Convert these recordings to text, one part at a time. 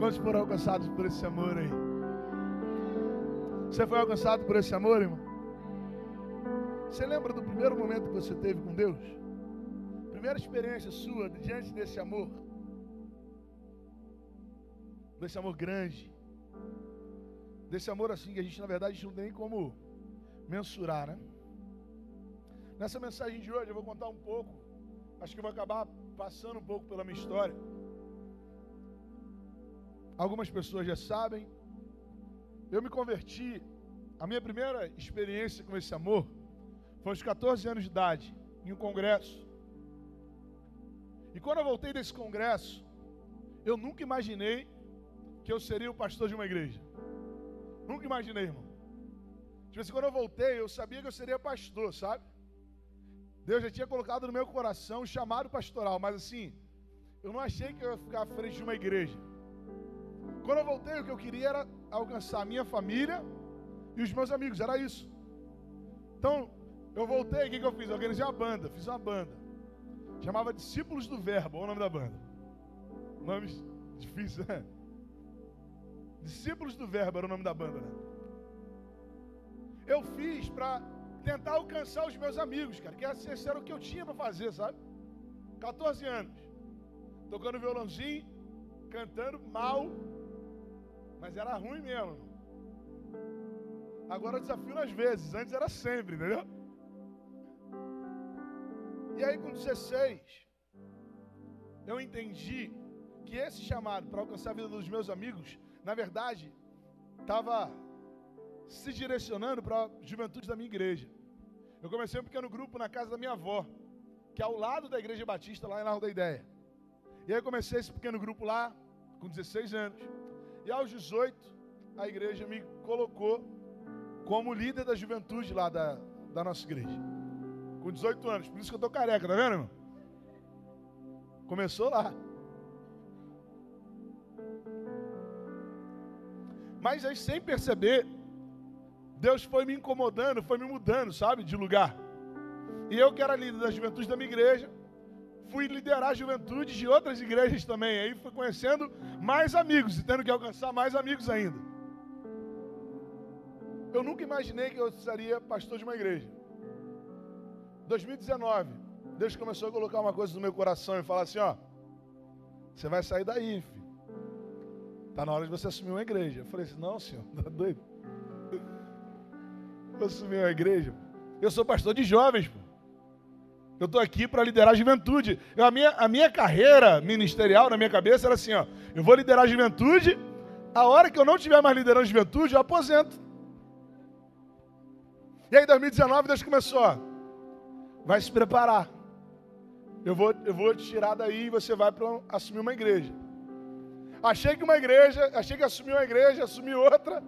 Quantos foram alcançados por esse amor aí? Você foi alcançado por esse amor, irmão? Você lembra do primeiro momento que você teve com Deus? Primeira experiência sua diante desse amor? Desse amor grande. Desse amor assim que a gente, na verdade, não tem como mensurar, né? Nessa mensagem de hoje eu vou contar um pouco. Acho que eu vou acabar passando um pouco pela minha história. Algumas pessoas já sabem. Eu me converti. A minha primeira experiência com esse amor foi aos 14 anos de idade, em um congresso. E quando eu voltei desse congresso, eu nunca imaginei que eu seria o pastor de uma igreja. Nunca imaginei, irmão. Tipo assim, quando eu voltei, eu sabia que eu seria pastor, sabe? Deus já tinha colocado no meu coração o chamado pastoral, mas assim, eu não achei que eu ia ficar à frente de uma igreja. Quando eu voltei, o que eu queria era alcançar a minha família e os meus amigos, era isso. Então, eu voltei, o que, que eu fiz? organizei uma banda, fiz uma banda. Chamava Discípulos do Verbo, olha o nome da banda. Nome difícil, né? Discípulos do Verbo era o nome da banda, né? Eu fiz para tentar alcançar os meus amigos, cara, que esse era o que eu tinha para fazer, sabe? 14 anos. Tocando violãozinho, cantando mal, mas era ruim mesmo. Agora eu desafio nas vezes, antes era sempre, entendeu? E aí com 16, eu entendi que esse chamado para alcançar a vida dos meus amigos, na verdade, estava se direcionando para a juventude da minha igreja. Eu comecei um pequeno grupo na casa da minha avó, que é ao lado da igreja batista, lá em Largo da Ideia. E aí eu comecei esse pequeno grupo lá, com 16 anos. E aos 18, a igreja me colocou como líder da juventude lá da, da nossa igreja. Com 18 anos. Por isso que eu tô careca, tá vendo, irmão? Começou lá. Mas aí, sem perceber, Deus foi me incomodando, foi me mudando, sabe, de lugar. E eu, que era líder da juventude da minha igreja, fui liderar a juventude de outras igrejas também. Aí fui conhecendo mais amigos e tendo que alcançar mais amigos ainda. Eu nunca imaginei que eu seria pastor de uma igreja. 2019, Deus começou a colocar uma coisa no meu coração e falar assim: ó, você vai sair daí, filho. Está na hora de você assumir uma igreja. Eu falei assim: não, senhor, tá doido? Vou assumir uma igreja. Eu sou pastor de jovens, pô. Eu estou aqui para liderar a juventude. Eu, a, minha, a minha carreira ministerial na minha cabeça era assim: ó, eu vou liderar a juventude. A hora que eu não estiver mais liderando a juventude, eu aposento. E aí, em 2019, Deus começou: ó, vai se preparar. Eu vou, eu vou te tirar daí e você vai para assumir uma igreja. Achei que uma igreja, achei que assumi uma igreja, assumi outra.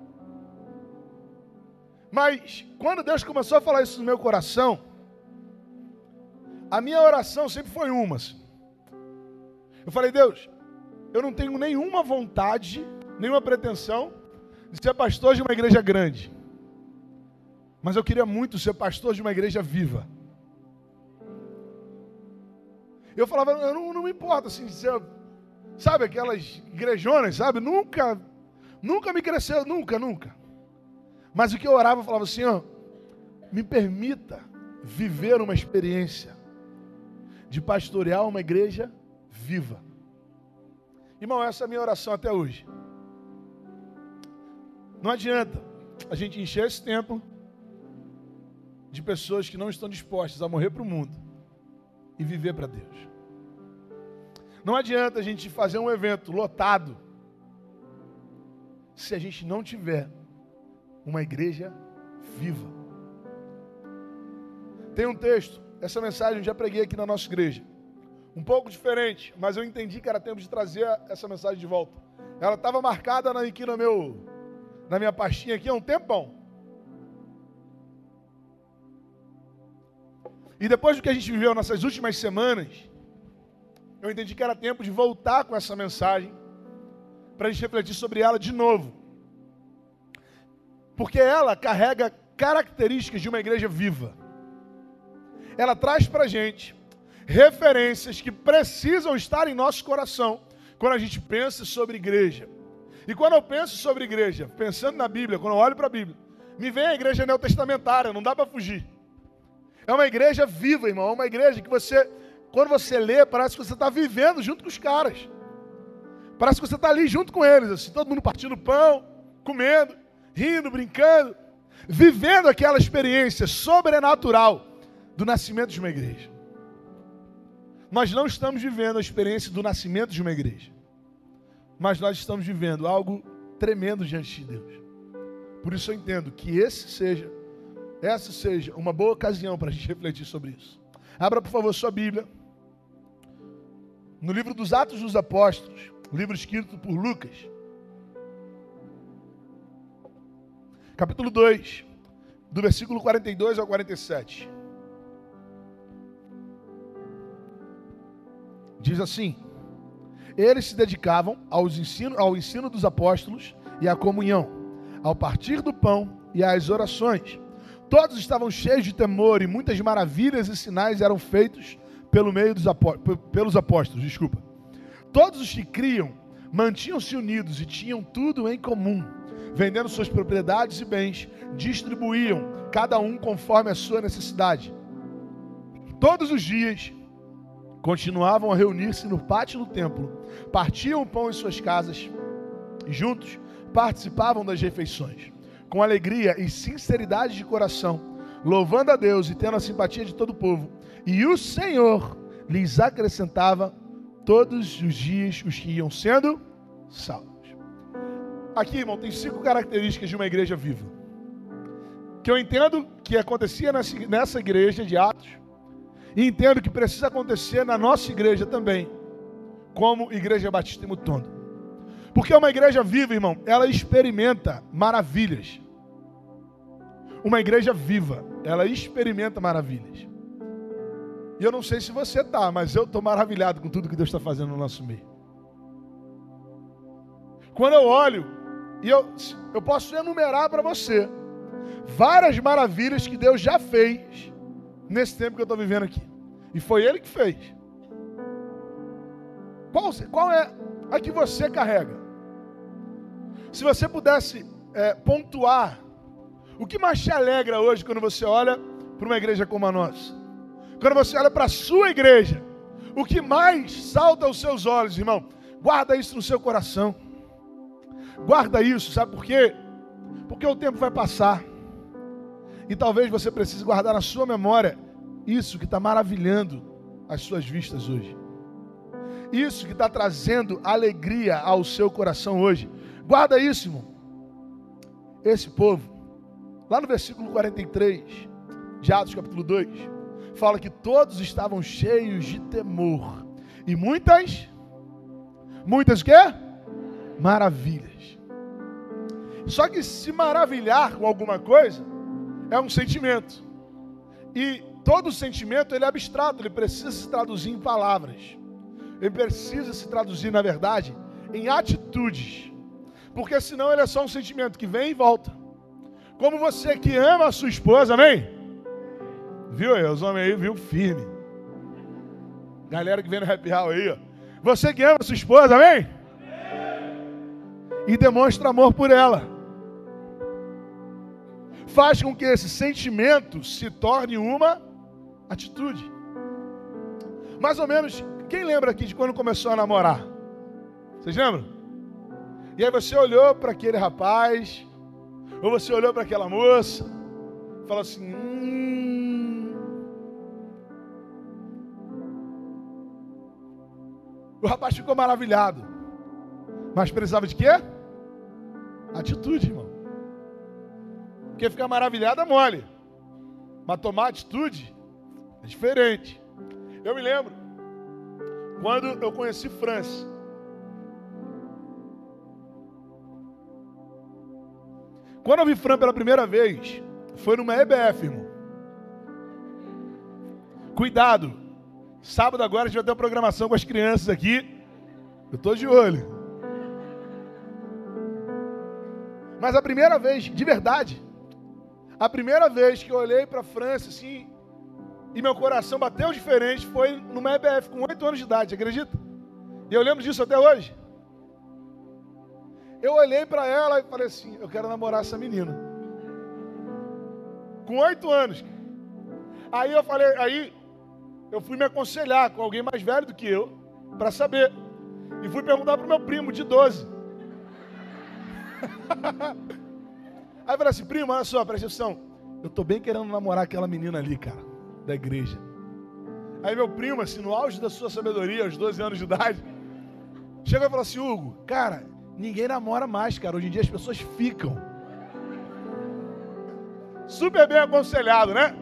Mas quando Deus começou a falar isso no meu coração, a minha oração sempre foi uma. Assim. Eu falei, Deus, eu não tenho nenhuma vontade, nenhuma pretensão de ser pastor de uma igreja grande. Mas eu queria muito ser pastor de uma igreja viva. Eu falava, eu não, não me importa assim, ser, sabe, aquelas igrejonas, sabe? Nunca, nunca me cresceu, nunca, nunca. Mas o que eu orava, eu falava assim, ó, me permita viver uma experiência de pastorear uma igreja viva. Irmão, essa é a minha oração até hoje. Não adianta a gente encher esse templo de pessoas que não estão dispostas a morrer para o mundo e viver para Deus. Não adianta a gente fazer um evento lotado se a gente não tiver uma igreja viva. Tem um texto essa mensagem eu já preguei aqui na nossa igreja. Um pouco diferente, mas eu entendi que era tempo de trazer essa mensagem de volta. Ela estava marcada aqui no meu, na minha pastinha aqui há um tempão. E depois do que a gente viveu nessas últimas semanas, eu entendi que era tempo de voltar com essa mensagem para a gente refletir sobre ela de novo. Porque ela carrega características de uma igreja viva ela traz para a gente referências que precisam estar em nosso coração quando a gente pensa sobre igreja. E quando eu penso sobre igreja, pensando na Bíblia, quando eu olho para a Bíblia, me vem a igreja neotestamentária, não dá para fugir. É uma igreja viva, irmão. É uma igreja que você, quando você lê, parece que você está vivendo junto com os caras. Parece que você está ali junto com eles, assim, todo mundo partindo pão, comendo, rindo, brincando, vivendo aquela experiência sobrenatural do nascimento de uma igreja. Nós não estamos vivendo a experiência do nascimento de uma igreja, mas nós estamos vivendo algo tremendo diante de Deus. Por isso eu entendo que esse seja, essa seja uma boa ocasião para a gente refletir sobre isso. Abra, por favor, sua Bíblia. No livro dos Atos dos Apóstolos, livro escrito por Lucas. Capítulo 2, do versículo 42 ao 47. Diz assim: Eles se dedicavam aos ensino, ao ensino dos apóstolos e à comunhão, ao partir do pão e às orações. Todos estavam cheios de temor e muitas maravilhas e sinais eram feitos pelo meio dos apó pelos apóstolos, desculpa. Todos os que criam mantinham-se unidos e tinham tudo em comum, vendendo suas propriedades e bens, distribuíam cada um conforme a sua necessidade. Todos os dias continuavam a reunir-se no pátio do templo, partiam o pão em suas casas e juntos participavam das refeições, com alegria e sinceridade de coração, louvando a Deus e tendo a simpatia de todo o povo. E o Senhor lhes acrescentava todos os dias os que iam sendo salvos. Aqui, irmão, tem cinco características de uma igreja viva. Que eu entendo que acontecia nessa igreja de Atos, e entendo que precisa acontecer na nossa igreja também, como Igreja Batista em Mutondo. Porque uma igreja viva, irmão, ela experimenta maravilhas. Uma igreja viva, ela experimenta maravilhas. E eu não sei se você está, mas eu estou maravilhado com tudo que Deus está fazendo no nosso meio. Quando eu olho, e eu, eu posso enumerar para você várias maravilhas que Deus já fez nesse tempo que eu estou vivendo aqui. E foi Ele que fez. Qual, qual é a que você carrega? Se você pudesse é, pontuar, o que mais te alegra hoje quando você olha para uma igreja como a nossa? Quando você olha para a sua igreja, o que mais salta aos seus olhos, irmão? Guarda isso no seu coração. Guarda isso, sabe por quê? Porque o tempo vai passar. E talvez você precise guardar na sua memória isso que está maravilhando as suas vistas hoje. Isso que está trazendo alegria ao seu coração hoje. Guarda isso, irmão. Esse povo, lá no versículo 43 de Atos capítulo 2, fala que todos estavam cheios de temor. E muitas, muitas quê? Maravilhas. Só que se maravilhar com alguma coisa é um sentimento. E todo sentimento ele é abstrato, ele precisa se traduzir em palavras. Ele precisa se traduzir, na verdade, em atitudes. Porque senão ele é só um sentimento que vem e volta. Como você que ama a sua esposa, amém? Viu aí, os homens aí, viu? Firme. Galera que vem no happy hour aí, ó. Você que ama a sua esposa, amém? E demonstra amor por ela faz com que esse sentimento se torne uma atitude. Mais ou menos, quem lembra aqui de quando começou a namorar? Vocês lembram? E aí você olhou para aquele rapaz, ou você olhou para aquela moça, falou assim: hum. O rapaz ficou maravilhado, mas precisava de quê? Atitude, irmão. Porque ficar maravilhado é mole. Mas tomar atitude é diferente. Eu me lembro quando eu conheci França. Quando eu vi Fran pela primeira vez, foi numa EBF, irmão. Cuidado. Sábado agora a gente vai ter uma programação com as crianças aqui. Eu estou de olho. Mas a primeira vez, de verdade, a primeira vez que eu olhei para a França, assim, e meu coração bateu diferente, foi numa EBF com 8 anos de idade, acredita? E eu lembro disso até hoje. Eu olhei para ela e falei assim: eu quero namorar essa menina. Com oito anos. Aí eu falei, aí eu fui me aconselhar com alguém mais velho do que eu, para saber. E fui perguntar para o meu primo de 12. aí falei assim, primo, olha só, presta atenção. Eu tô bem querendo namorar aquela menina ali, cara, da igreja. Aí meu primo, assim, no auge da sua sabedoria, aos 12 anos de idade, chegou e falou assim, Hugo, cara, ninguém namora mais, cara. Hoje em dia as pessoas ficam. Super bem aconselhado, né?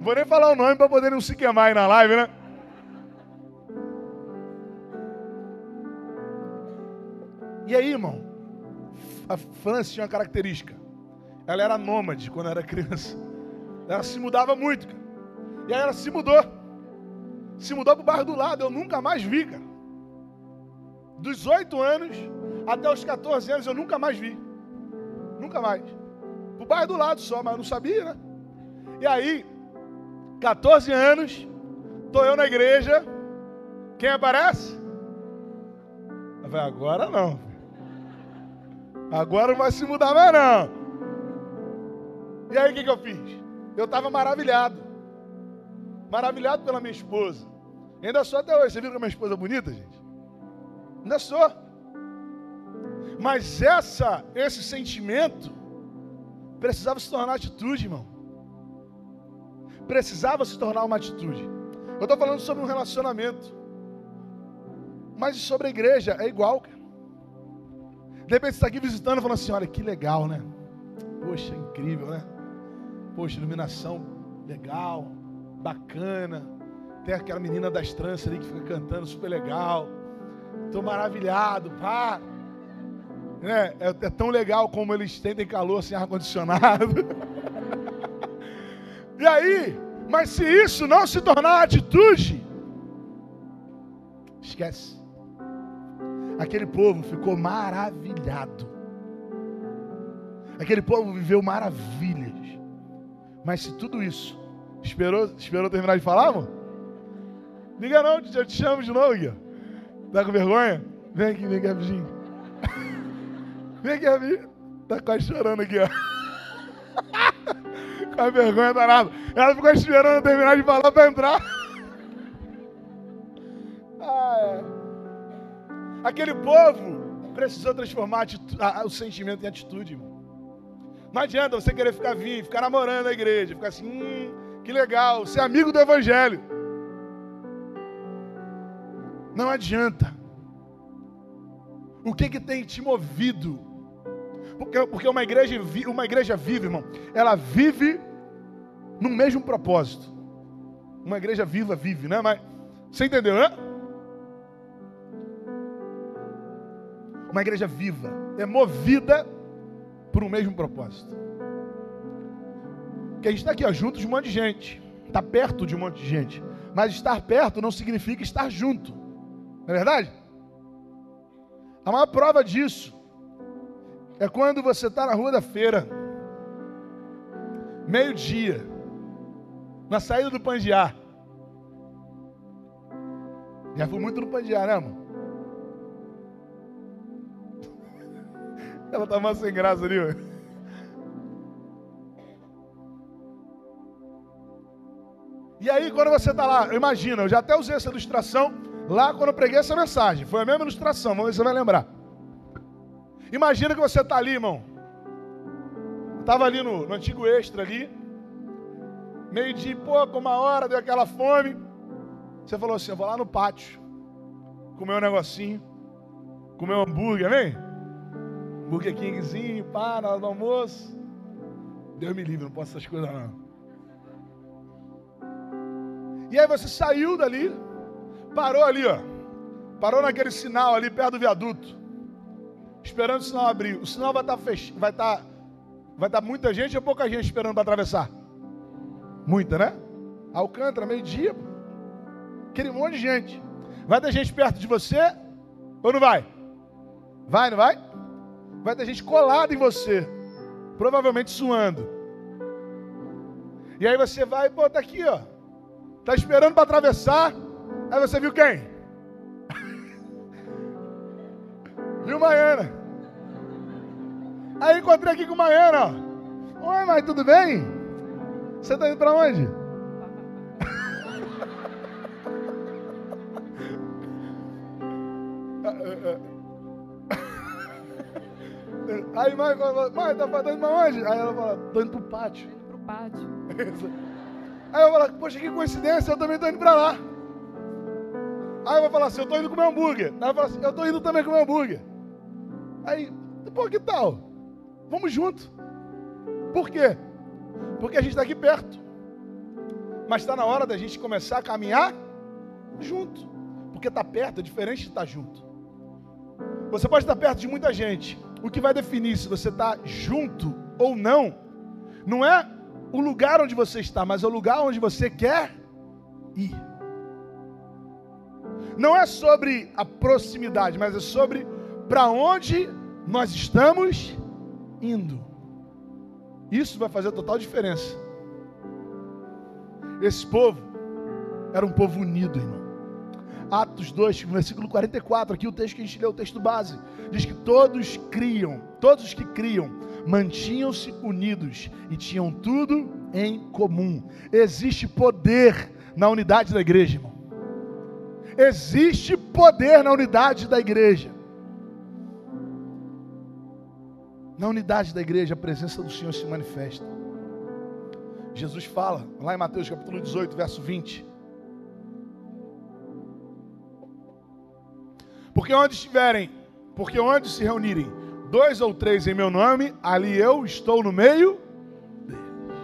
Vou nem falar o nome para poder não se queimar aí na live, né? E aí, irmão, a França tinha uma característica. Ela era nômade quando era criança. Ela se mudava muito. Cara. E aí ela se mudou se mudou para o bairro do lado, eu nunca mais vi, cara. Dos 8 anos até os 14 anos eu nunca mais vi. Nunca mais. Para o bairro do lado só, mas eu não sabia, né? E aí, 14 anos, estou eu na igreja. Quem aparece? Agora não. Agora não vai se mudar mais não. E aí o que, que eu fiz? Eu estava maravilhado. Maravilhado pela minha esposa. Ainda sou até hoje. Você viu que a minha esposa é bonita, gente? Ainda sou. Mas essa, esse sentimento precisava se tornar atitude, irmão. Precisava se tornar uma atitude. Eu estou falando sobre um relacionamento. Mas sobre a igreja é igual. De repente você está aqui visitando e falando assim: olha que legal, né? Poxa, incrível, né? Poxa, iluminação legal, bacana tem aquela menina das tranças ali que fica cantando super legal. Estou maravilhado, pá. É, é, é, tão legal como eles tentem calor sem ar-condicionado. e aí, mas se isso não se tornar atitude, esquece. Aquele povo ficou maravilhado. Aquele povo viveu maravilhas. Mas se tudo isso esperou, esperou terminar de falar, amor? Liga não, eu te chamo de novo, Gui. Tá com vergonha? Vem aqui, vem aqui, rapidinho. Vem aqui, rapidinho. Tá quase chorando aqui, ó. com a vergonha danada. Ela ficou esperando eu terminar de falar para entrar. ah, é. Aquele povo precisou transformar o sentimento em atitude, irmão. Não adianta você querer ficar vivo, ficar namorando a igreja, ficar assim, hum, que legal, ser amigo do evangelho. Não adianta. O que que tem te movido? Porque, porque uma, igreja, uma igreja vive, irmão, ela vive no mesmo propósito. Uma igreja viva vive, né? Mas você entendeu, né? Uma igreja viva é movida por um mesmo propósito. Que a gente está aqui ó, junto de um monte de gente, está perto de um monte de gente, mas estar perto não significa estar junto. Não é verdade? A maior prova disso é quando você está na rua da feira, meio-dia, na saída do Pandiá. Já fui muito no Pandiá, né, amor? Ela tá mais sem graça ali, ó. E aí, quando você está lá, imagina, eu já até usei essa ilustração Lá quando eu preguei essa mensagem, foi a mesma ilustração, vamos ver se você vai lembrar. Imagina que você está ali, irmão. Estava ali no, no, antigo extra ali. Meio de pouco, uma hora, deu aquela fome. Você falou assim: eu vou lá no pátio. Comer um negocinho. Comer um hambúrguer, amém? Burger Kingzinho, pá, na hora do almoço. Deus me livre, não posso essas coisas não. E aí você saiu dali Parou ali, ó. Parou naquele sinal ali perto do viaduto. Esperando o sinal abrir. O sinal vai estar tá fechado. Vai estar. Tá, vai estar tá muita gente ou pouca gente esperando para atravessar? Muita, né? Alcântara, meio-dia. Aquele monte de gente. Vai ter gente perto de você ou não vai? Vai, não vai? Vai ter gente colada em você. Provavelmente suando. E aí você vai, pô, tá aqui, ó. Tá esperando para atravessar. Aí você viu quem? viu Maiana? Aí encontrei aqui com Maiana, ó. Oi, mãe, tudo bem? Você tá indo pra onde? Aí mãe fala, mãe, tá, tá indo pra onde? Aí ela fala, tô indo pro pátio. Indo pro pátio. Aí eu falo, poxa, que coincidência, eu também tô indo pra lá. Aí eu vou falar assim, eu tô indo comer hambúrguer. Aí eu falo assim, eu tô indo também comer hambúrguer. Aí, pô, que tal? Vamos junto. Por quê? Porque a gente está aqui perto. Mas está na hora da gente começar a caminhar junto. Porque está perto é diferente de estar junto. Você pode estar perto de muita gente. O que vai definir se você está junto ou não, não é o lugar onde você está, mas é o lugar onde você quer ir. Não é sobre a proximidade, mas é sobre para onde nós estamos indo. Isso vai fazer total diferença. Esse povo era um povo unido, irmão. Atos 2, versículo 44, aqui o texto que a gente leu, o texto base, diz que todos criam, todos os que criam, mantinham-se unidos e tinham tudo em comum. Existe poder na unidade da igreja, irmão. Existe poder na unidade da igreja. Na unidade da igreja, a presença do Senhor se manifesta. Jesus fala, lá em Mateus capítulo 18, verso 20. Porque onde estiverem, porque onde se reunirem dois ou três em meu nome, ali eu estou no meio deles.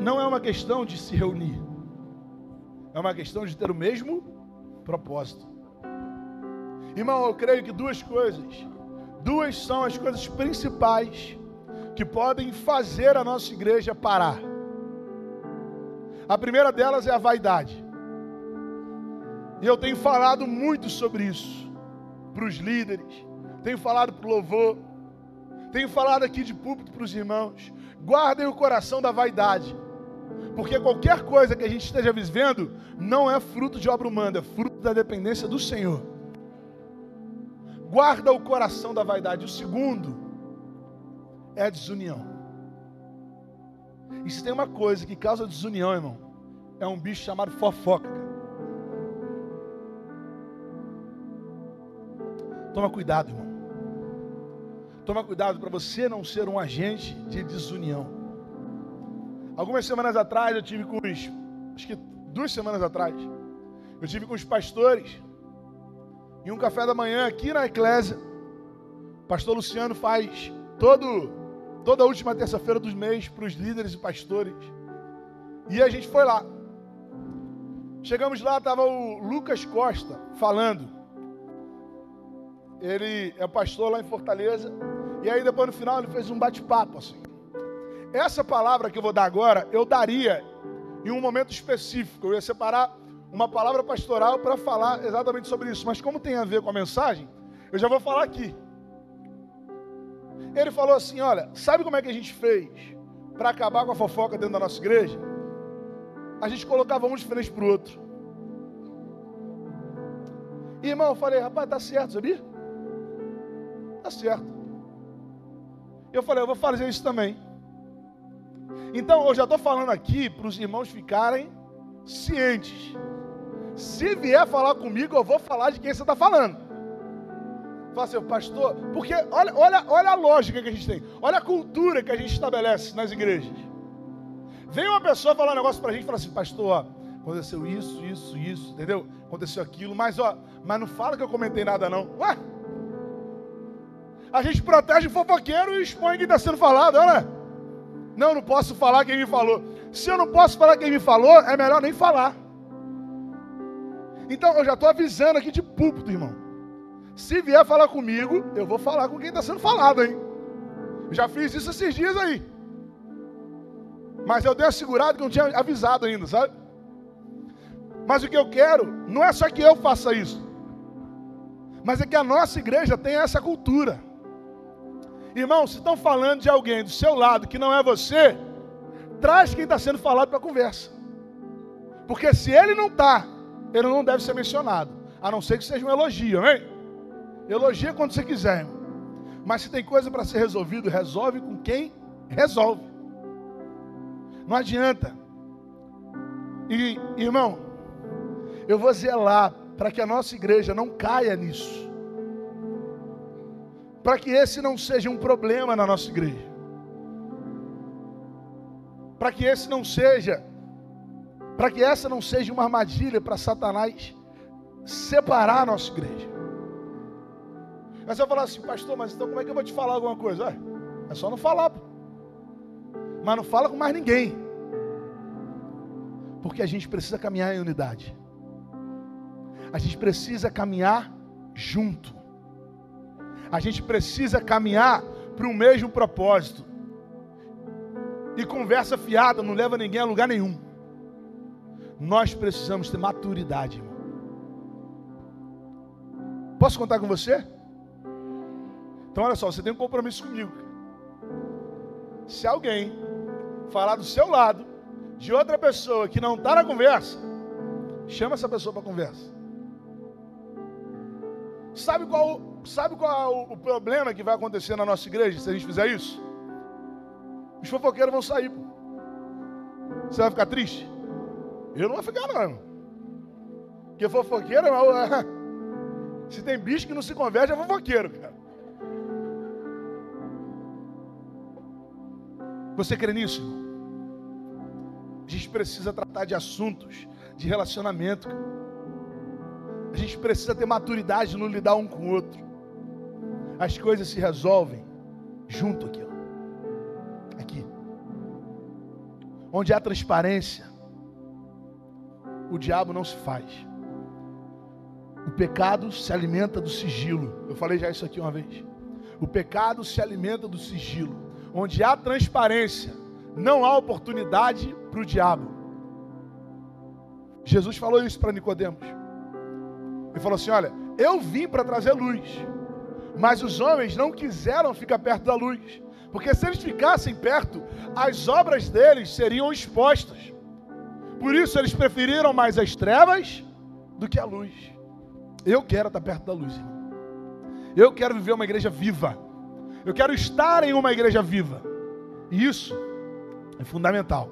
Não é uma questão de se reunir, é uma questão de ter o mesmo propósito. Irmão, eu creio que duas coisas, duas são as coisas principais que podem fazer a nossa igreja parar. A primeira delas é a vaidade. E eu tenho falado muito sobre isso para os líderes, tenho falado para o louvor, tenho falado aqui de púlpito para os irmãos. Guardem o coração da vaidade, porque qualquer coisa que a gente esteja vivendo não é fruto de obra humana, é fruto da dependência do Senhor guarda o coração da vaidade. O segundo é a desunião. E se tem uma coisa que causa desunião, irmão, é um bicho chamado fofoca. Toma cuidado, irmão. Toma cuidado para você não ser um agente de desunião. Algumas semanas atrás eu tive com os, acho que duas semanas atrás, eu tive com os pastores em um café da manhã aqui na Eclésia. Pastor Luciano faz todo, toda a última terça-feira dos meses para os líderes e pastores. E a gente foi lá. Chegamos lá, estava o Lucas Costa falando. Ele é pastor lá em Fortaleza. E aí depois no final ele fez um bate-papo assim. Essa palavra que eu vou dar agora, eu daria em um momento específico. Eu ia separar uma palavra pastoral para falar exatamente sobre isso. Mas como tem a ver com a mensagem, eu já vou falar aqui. Ele falou assim: Olha, sabe como é que a gente fez para acabar com a fofoca dentro da nossa igreja? A gente colocava um de frente para o outro. Irmão, eu falei, rapaz, tá certo, sabia? Tá certo. Eu falei, eu vou fazer isso também. Então, eu já estou falando aqui para os irmãos ficarem cientes se vier falar comigo, eu vou falar de quem você está falando. Fala assim, pastor, porque olha, olha, olha a lógica que a gente tem, olha a cultura que a gente estabelece nas igrejas. Vem uma pessoa falar um negócio para a gente e fala assim, pastor, ó, aconteceu isso, isso, isso, entendeu? Aconteceu aquilo, mas ó, mas não fala que eu comentei nada não. Ué? A gente protege o fofoqueiro e expõe quem está sendo falado, olha. Não, não posso falar quem me falou. Se eu não posso falar quem me falou, é melhor nem falar. Então eu já estou avisando aqui de púlpito, irmão. Se vier falar comigo, eu vou falar com quem está sendo falado, hein? Eu já fiz isso esses dias aí. Mas eu dei assegurado que não tinha avisado ainda, sabe? Mas o que eu quero não é só que eu faça isso, mas é que a nossa igreja tenha essa cultura. Irmão, se estão falando de alguém do seu lado que não é você, traz quem está sendo falado para a conversa. Porque se ele não está ele não deve ser mencionado, a não ser que seja um elogio, amém? Elogia quando você quiser, irmão. Mas se tem coisa para ser resolvido, resolve com quem resolve. Não adianta. E, irmão, eu vou zelar para que a nossa igreja não caia nisso. Para que esse não seja um problema na nossa igreja. Para que esse não seja, para que essa não seja uma armadilha para Satanás separar a nossa igreja. Mas eu falar assim, pastor, mas então como é que eu vou te falar alguma coisa? É só não falar. Mas não fala com mais ninguém. Porque a gente precisa caminhar em unidade. A gente precisa caminhar junto. A gente precisa caminhar para o mesmo propósito. E conversa fiada não leva ninguém a lugar nenhum. Nós precisamos ter maturidade, irmão. Posso contar com você? Então, olha só, você tem um compromisso comigo. Se alguém falar do seu lado, de outra pessoa que não está na conversa, chama essa pessoa para conversa. Sabe qual, sabe qual é o, problema que vai acontecer na nossa igreja se a gente fizer isso? Os fofoqueiros vão sair. Você vai ficar triste? Eu não vou ficar, não. Porque fofoqueiro é. Se tem bicho que não se converte, é fofoqueiro, cara. Você crê nisso? A gente precisa tratar de assuntos de relacionamento. A gente precisa ter maturidade no lidar um com o outro. As coisas se resolvem junto aqui, ó. aqui. Onde há transparência, o diabo não se faz. O pecado se alimenta do sigilo. Eu falei já isso aqui uma vez. O pecado se alimenta do sigilo onde há transparência, não há oportunidade para o diabo. Jesus falou isso para Nicodemos. Ele falou assim: Olha, eu vim para trazer luz, mas os homens não quiseram ficar perto da luz, porque se eles ficassem perto, as obras deles seriam expostas. Por isso eles preferiram mais as trevas do que a luz. Eu quero estar perto da luz, irmão. Eu quero viver uma igreja viva. Eu quero estar em uma igreja viva. E isso é fundamental.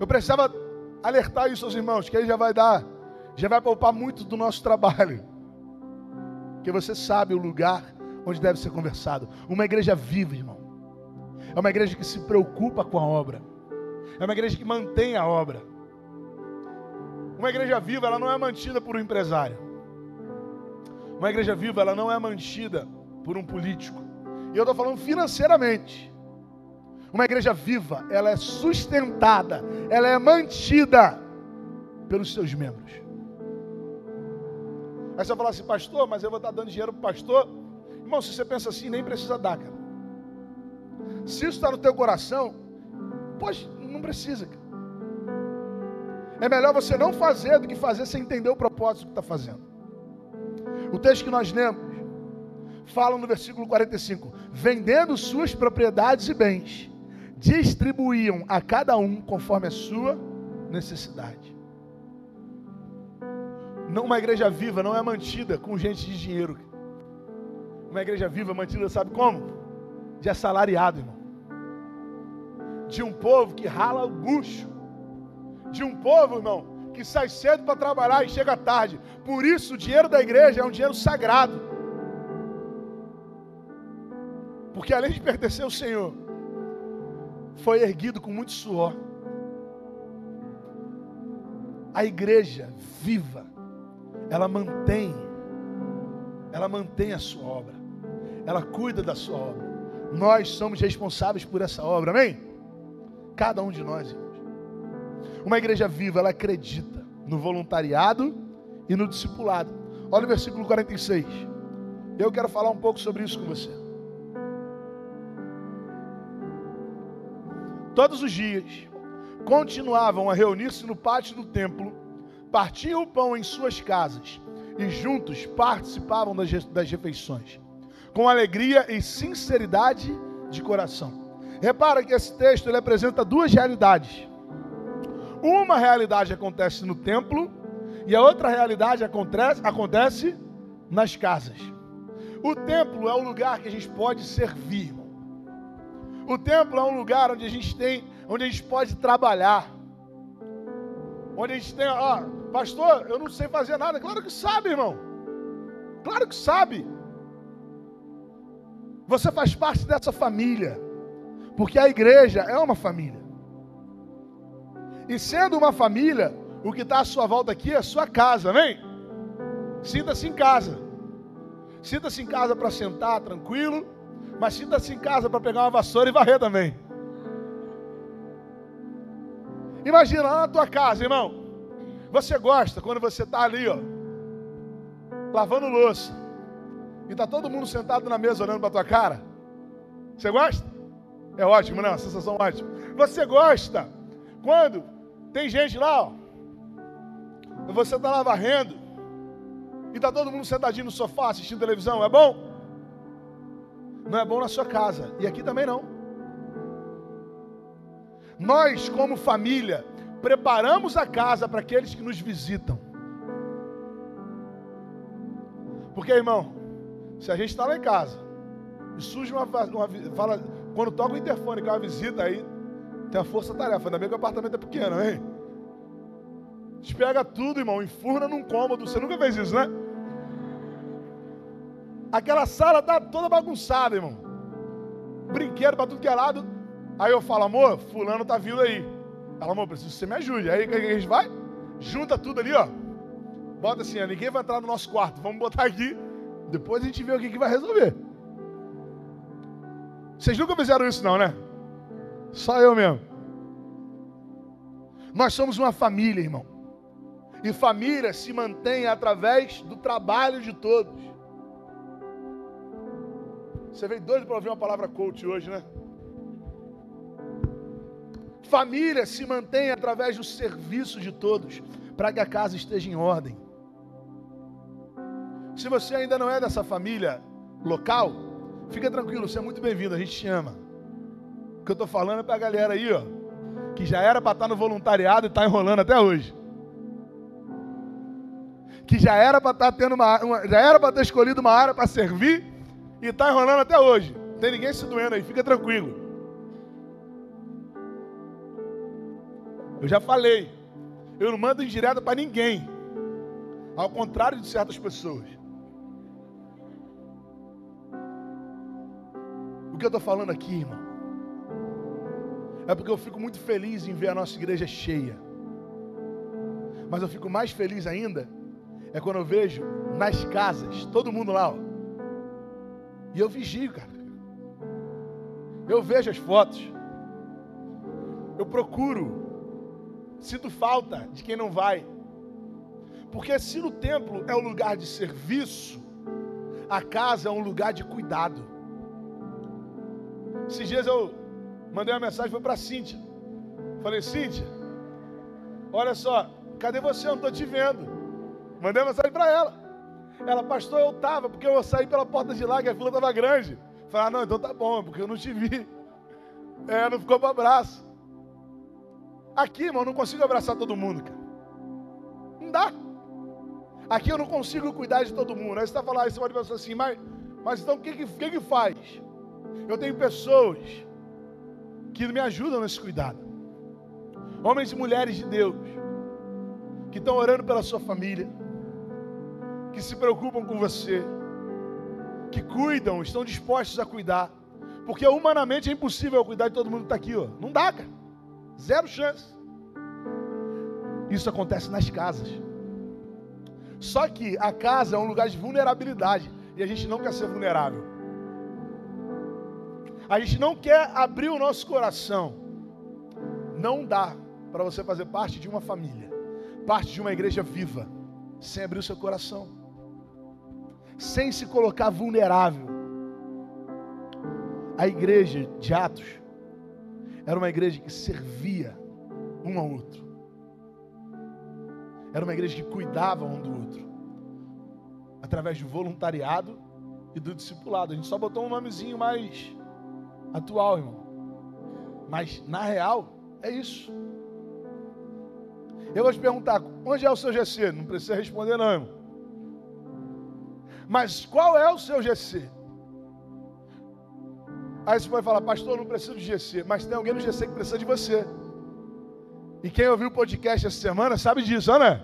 Eu precisava alertar isso aos irmãos, que aí já vai dar, já vai poupar muito do nosso trabalho. Que você sabe o lugar onde deve ser conversado. Uma igreja viva, irmão. É uma igreja que se preocupa com a obra. É uma igreja que mantém a obra. Uma igreja viva, ela não é mantida por um empresário. Uma igreja viva, ela não é mantida por um político. E eu estou falando financeiramente. Uma igreja viva, ela é sustentada, ela é mantida pelos seus membros. Aí você vai falar assim, pastor, mas eu vou estar dando dinheiro para o pastor. Irmão, se você pensa assim, nem precisa dar, cara. Se isso está no teu coração, pode, não precisa, cara. É melhor você não fazer do que fazer sem entender o propósito que está fazendo. O texto que nós lemos fala no versículo 45: vendendo suas propriedades e bens, distribuíam a cada um conforme a sua necessidade. Não, uma igreja viva não é mantida com gente de dinheiro. Uma igreja viva é mantida, sabe como? De assalariado, irmão. De um povo que rala o bucho. De um povo, irmão, que sai cedo para trabalhar e chega tarde. Por isso, o dinheiro da igreja é um dinheiro sagrado. Porque além de pertencer ao Senhor, foi erguido com muito suor. A igreja viva, ela mantém, ela mantém a sua obra, ela cuida da sua obra. Nós somos responsáveis por essa obra, amém? Cada um de nós, irmãos. Uma igreja viva, ela acredita no voluntariado e no discipulado. Olha o versículo 46. Eu quero falar um pouco sobre isso com você. todos os dias, continuavam a reunir-se no pátio do templo, partiam o pão em suas casas e juntos participavam das, refeições, com alegria e sinceridade de coração. Repara que esse texto ele apresenta duas realidades. Uma realidade acontece no templo e a outra realidade acontece, acontece nas casas. O templo é o lugar que a gente pode servir. O templo é um lugar onde a gente tem, onde a gente pode trabalhar. Onde a gente tem, ó, pastor, eu não sei fazer nada. Claro que sabe, irmão. Claro que sabe. Você faz parte dessa família. Porque a igreja é uma família. E sendo uma família, o que está à sua volta aqui é a sua casa, amém? Sinta-se em casa. Sinta-se em casa para sentar tranquilo, mas sinta-se em casa para pegar uma vassoura e varrer também. Imagina lá na tua casa, irmão. Você gosta quando você está ali, ó, lavando louça, e está todo mundo sentado na mesa olhando para tua cara? Você gosta? É ótimo, não? Né? Sensação ótima. Você gosta quando tem gente lá, ó, você está lá varrendo, e está todo mundo sentadinho no sofá assistindo televisão, é bom? Não é bom na sua casa, e aqui também não. Nós, como família, preparamos a casa para aqueles que nos visitam. Porque, irmão, se a gente está lá em casa e surge uma, uma fala, quando toca o interfone, que é uma visita aí, tem a força-tarefa. Ainda bem que o apartamento é pequeno, hein? Despega tudo, irmão, enfurna num cômodo. Você nunca fez isso, né? Aquela sala tá toda bagunçada, irmão. Brinquedo para tudo que é lado. Aí eu falo, amor, fulano tá vindo aí. Ela, amor, preciso que você me ajude. Aí que a gente vai? Junta tudo ali, ó. Bota assim, ó, ninguém vai entrar no nosso quarto. Vamos botar aqui. Depois a gente vê o que, que vai resolver. Vocês nunca fizeram isso, não, né? Só eu mesmo. Nós somos uma família, irmão. E família se mantém através do trabalho de todos. Você veio doido para ouvir uma palavra coach hoje, né? Família se mantém através do serviço de todos, para que a casa esteja em ordem. Se você ainda não é dessa família local, fica tranquilo, você é muito bem-vindo, a gente te ama. O que eu estou falando é para a galera aí, ó, que já era para estar tá no voluntariado e está enrolando até hoje. Que já era para estar tá tendo uma, uma, já era para ter escolhido uma área para servir e está enrolando até hoje. Não tem ninguém se doendo aí, fica tranquilo. Eu já falei, eu não mando indireta para ninguém. Ao contrário de certas pessoas. O que eu estou falando aqui, irmão, é porque eu fico muito feliz em ver a nossa igreja cheia. Mas eu fico mais feliz ainda é quando eu vejo nas casas, todo mundo lá, ó. E eu vigio, cara. Eu vejo as fotos. Eu procuro Sinto falta de quem não vai. Porque se no templo é um lugar de serviço, a casa é um lugar de cuidado. Esses dias eu mandei uma mensagem foi para Cíntia. Falei, Cíntia, olha só, cadê você? Eu não estou te vendo. Mandei uma mensagem para ela. Ela, pastor, eu estava, porque eu saí pela porta de lá, que a fila estava grande. Falei, ah, não, então tá bom, porque eu não te vi. É, não ficou para abraço. Aqui, irmão, eu não consigo abraçar todo mundo, cara. Não dá. Aqui eu não consigo cuidar de todo mundo. Aí você está falando, aí você pode pensar assim, mas, mas então o que, que, que, que faz? Eu tenho pessoas que me ajudam nesse cuidado. Homens e mulheres de Deus, que estão orando pela sua família, que se preocupam com você, que cuidam, estão dispostos a cuidar. Porque humanamente é impossível cuidar de todo mundo que está aqui, ó. Não dá, cara. Zero chance. Isso acontece nas casas. Só que a casa é um lugar de vulnerabilidade e a gente não quer ser vulnerável. A gente não quer abrir o nosso coração. Não dá para você fazer parte de uma família, parte de uma igreja viva, sem abrir o seu coração, sem se colocar vulnerável. A igreja de Atos era uma igreja que servia um ao outro. Era uma igreja que cuidava um do outro. Através do voluntariado e do discipulado. A gente só botou um nomezinho mais atual, irmão. Mas na real é isso. Eu vou te perguntar, onde é o seu GC? Não precisa responder não, irmão. Mas qual é o seu GC? Aí você vai falar, pastor, não preciso de GC, mas tem alguém no GC que precisa de você. E quem ouviu o podcast essa semana sabe disso, né?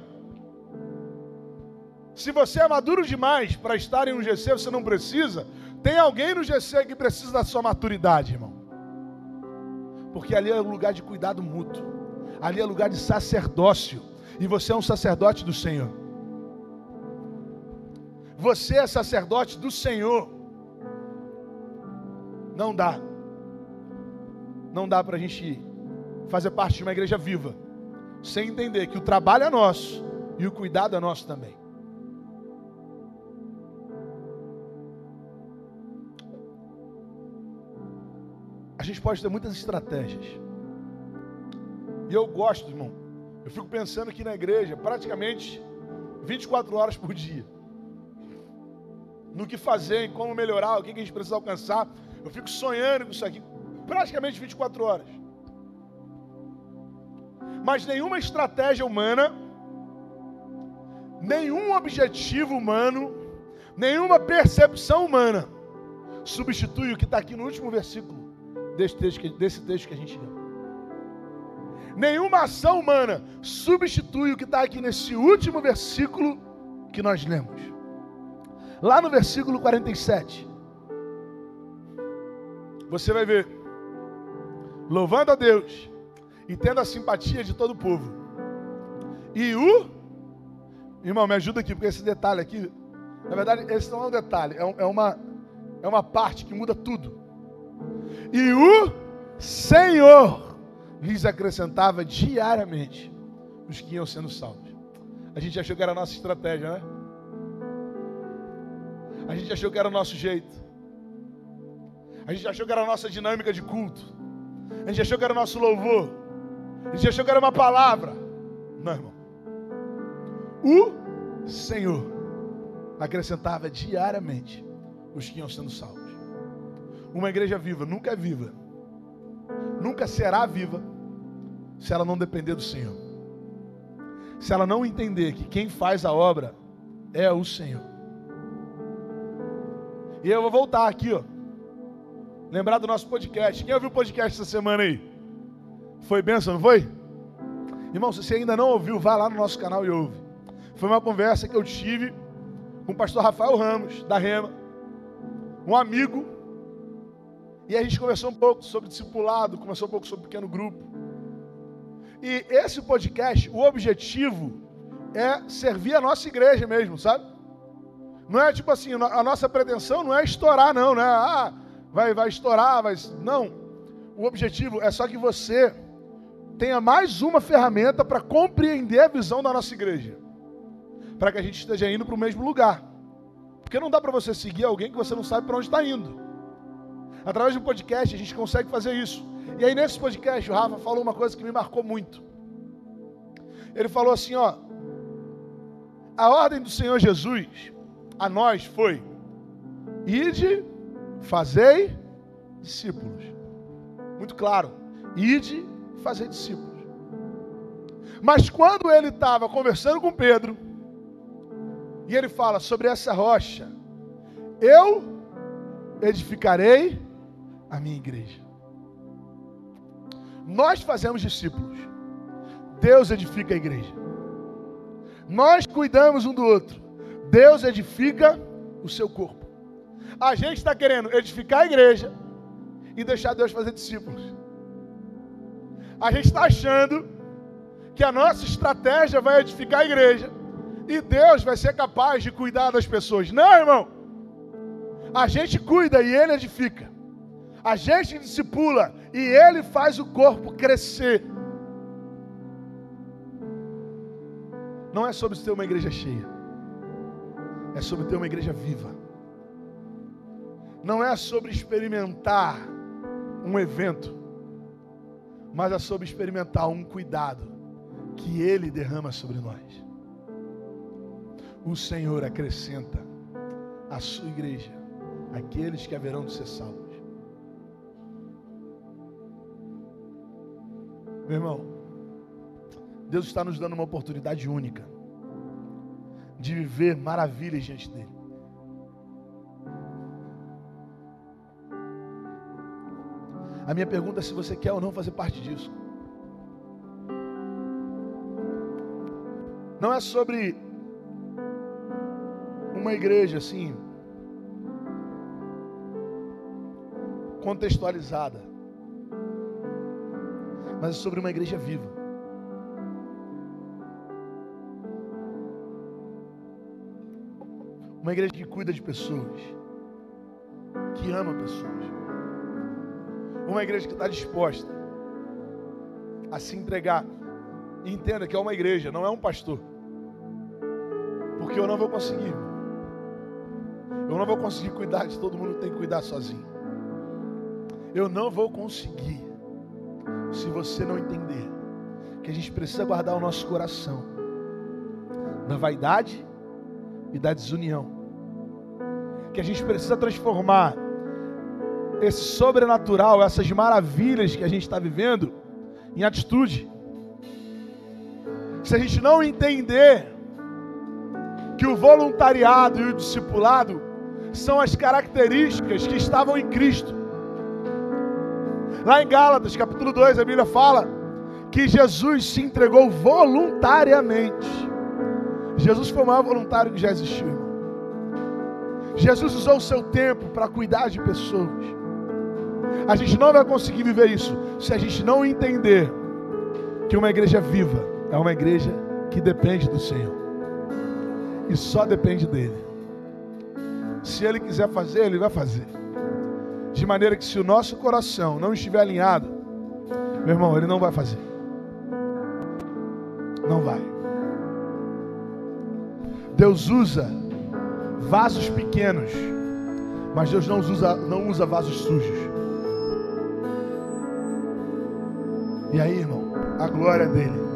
Se você é maduro demais para estar em um GC, você não precisa. Tem alguém no GC que precisa da sua maturidade, irmão. Porque ali é um lugar de cuidado mútuo. Ali é lugar de sacerdócio. E você é um sacerdote do Senhor. Você é sacerdote do Senhor. Não dá. Não dá para a gente fazer parte de uma igreja viva sem entender que o trabalho é nosso e o cuidado é nosso também. A gente pode ter muitas estratégias. E eu gosto, irmão. Eu fico pensando aqui na igreja praticamente 24 horas por dia. No que fazer, em como melhorar, o que a gente precisa alcançar. Eu fico sonhando com isso aqui praticamente 24 horas. Mas nenhuma estratégia humana, nenhum objetivo humano, nenhuma percepção humana substitui o que está aqui no último versículo desse texto, desse texto que a gente leu. Nenhuma ação humana substitui o que está aqui nesse último versículo que nós lemos. Lá no versículo 47 você vai ver, louvando a Deus e tendo a simpatia de todo o povo. E o, irmão, me ajuda aqui, porque esse detalhe aqui, na verdade, esse não é um detalhe, é, um, é uma, é uma parte que muda tudo. E o Senhor lhes acrescentava diariamente os que iam sendo salvos. A gente achou que era a nossa estratégia, né? A gente achou que era o nosso jeito. A gente achou que era a nossa dinâmica de culto. A gente achou que era o nosso louvor. A gente achou que era uma palavra. Não, irmão. O Senhor acrescentava diariamente os que iam sendo salvos. Uma igreja viva nunca é viva, nunca será viva, se ela não depender do Senhor. Se ela não entender que quem faz a obra é o Senhor. E eu vou voltar aqui, ó. Lembrar do nosso podcast. Quem ouviu o podcast essa semana aí? Foi benção, não foi? Irmão, se você ainda não ouviu, vá lá no nosso canal e ouve. Foi uma conversa que eu tive com o pastor Rafael Ramos, da Rema, um amigo. E a gente conversou um pouco sobre discipulado, conversou um pouco sobre pequeno grupo. E esse podcast, o objetivo é servir a nossa igreja mesmo, sabe? Não é tipo assim, a nossa pretensão não é estourar, não, né? Ah, vai, vai estourar, vai. Não. O objetivo é só que você tenha mais uma ferramenta para compreender a visão da nossa igreja. Para que a gente esteja indo para o mesmo lugar. Porque não dá para você seguir alguém que você não sabe para onde está indo. Através do podcast a gente consegue fazer isso. E aí nesse podcast o Rafa falou uma coisa que me marcou muito. Ele falou assim, ó: A ordem do Senhor Jesus a nós foi: ide Fazei discípulos. Muito claro. Ide fazer discípulos. Mas quando ele estava conversando com Pedro, e ele fala sobre essa rocha, eu edificarei a minha igreja. Nós fazemos discípulos. Deus edifica a igreja. Nós cuidamos um do outro. Deus edifica o seu corpo. A gente está querendo edificar a igreja e deixar Deus fazer discípulos. A gente está achando que a nossa estratégia vai edificar a igreja e Deus vai ser capaz de cuidar das pessoas. Não, irmão. A gente cuida e Ele edifica. A gente discipula e Ele faz o corpo crescer. Não é sobre ter uma igreja cheia, é sobre ter uma igreja viva não é sobre experimentar um evento, mas é sobre experimentar um cuidado que Ele derrama sobre nós. O Senhor acrescenta à sua igreja aqueles que haverão de ser salvos. Meu irmão, Deus está nos dando uma oportunidade única de viver maravilhas diante dele. A minha pergunta é se você quer ou não fazer parte disso. Não é sobre uma igreja assim, contextualizada, mas é sobre uma igreja viva. Uma igreja que cuida de pessoas, que ama pessoas. Uma igreja que está disposta a se entregar. E entenda que é uma igreja, não é um pastor. Porque eu não vou conseguir. Eu não vou conseguir cuidar de todo mundo tem que cuidar sozinho. Eu não vou conseguir se você não entender que a gente precisa guardar o nosso coração da vaidade e da desunião. Que a gente precisa transformar esse sobrenatural, essas maravilhas que a gente está vivendo, em atitude. Se a gente não entender que o voluntariado e o discipulado são as características que estavam em Cristo. Lá em Gálatas, capítulo 2, a Bíblia fala que Jesus se entregou voluntariamente. Jesus foi o maior voluntário que já existiu. Jesus usou o seu tempo para cuidar de pessoas. A gente não vai conseguir viver isso se a gente não entender que uma igreja viva é uma igreja que depende do Senhor e só depende dele. Se ele quiser fazer, ele vai fazer. De maneira que se o nosso coração não estiver alinhado, meu irmão, ele não vai fazer. Não vai. Deus usa vasos pequenos, mas Deus não usa, não usa vasos sujos. E aí, irmão, a glória dele